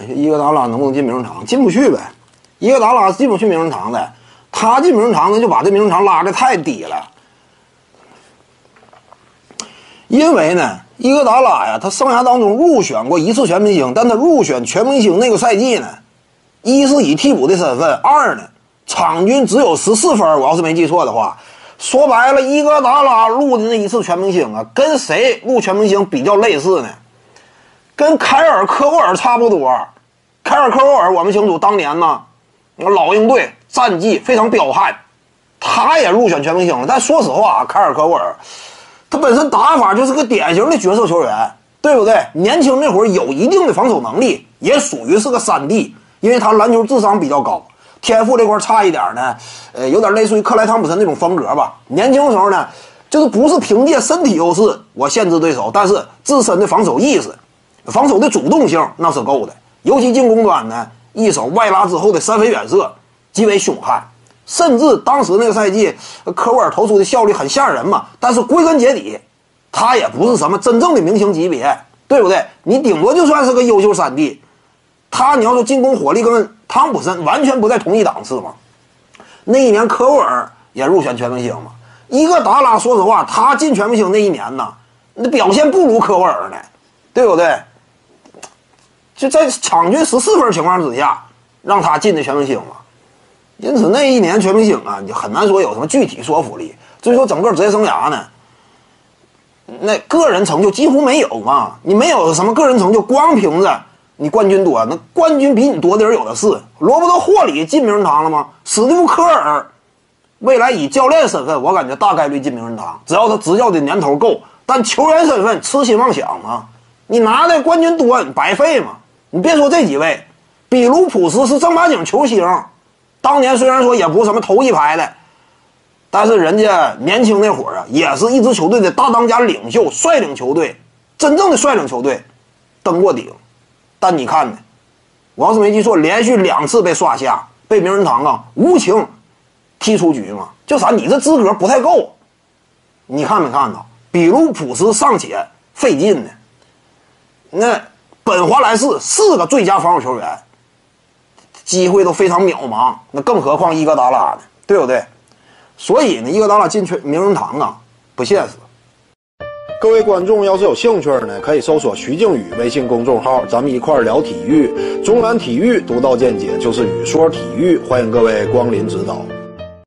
伊戈达拉能不能进名人堂？进不去呗。伊戈达拉进不去名人堂的，他进名人堂呢，就把这名人堂拉的太低了。因为呢，伊戈达拉呀，他生涯当中入选过一次全明星，但他入选全明星那个赛季呢，一是以替补的身份，二呢，场均只有十四分。我要是没记错的话，说白了，伊戈达拉入的那一次全明星啊，跟谁入全明星比较类似呢？跟凯尔科沃尔差不多。凯尔科沃尔，我们清楚，当年呢，老鹰队战绩非常彪悍，他也入选全明星了。但说实话啊，凯尔科沃尔。他本身打法就是个典型的角色球员，对不对？年轻那会儿有一定的防守能力，也属于是个三 D，因为他篮球智商比较高，天赋这块差一点呢，呃，有点类似于克莱汤普森那种风格吧。年轻的时候呢，就是不是凭借身体优势我限制对手，但是自身的防守意识、防守的主动性那是够的，尤其进攻端呢，一手外拉之后的三分远射极为凶悍。甚至当时那个赛季，科沃尔投出的效率很吓人嘛。但是归根结底，他也不是什么真正的明星级别，对不对？你顶多就算是个优秀三 D，他你要说进攻火力跟汤普森完全不在同一档次嘛。那一年科沃尔也入选全明星嘛。伊戈达拉说实话，他进全明星那一年呢，那表现不如科沃尔呢，对不对？就在场均十四分情况之下，让他进的全明星嘛。因此，那一年全明星啊，你很难说有什么具体说服力。至于说整个职业生涯呢，那个人成就几乎没有嘛。你没有什么个人成就，光凭着你冠军多，那冠军比你多的人有的是。罗伯特霍里进名人堂了吗？史蒂夫科尔未来以教练身份，我感觉大概率进名人堂，只要他执教的年头够。但球员身份痴心妄想嘛，你拿的冠军多，你白费嘛。你别说这几位，比卢普斯是正八经球星。当年虽然说也不是什么头一排的，但是人家年轻那会儿啊，也是一支球队的大当家、领袖，率领球队，真正的率领球队，登过顶。但你看呢，我要是没记错，连续两次被刷下，被名人堂啊无情踢出局嘛，就啥你这资格不太够。你看没看到？比卢普斯尚且费劲呢，那本华莱士四个最佳防守球员。机会都非常渺茫，那更何况伊戈达拉呢？对不对？所以呢，伊戈达拉进去名人堂啊，不现实。各位观众要是有兴趣呢，可以搜索徐静宇微信公众号，咱们一块聊体育。中南体育独到见解就是语说体育，欢迎各位光临指导。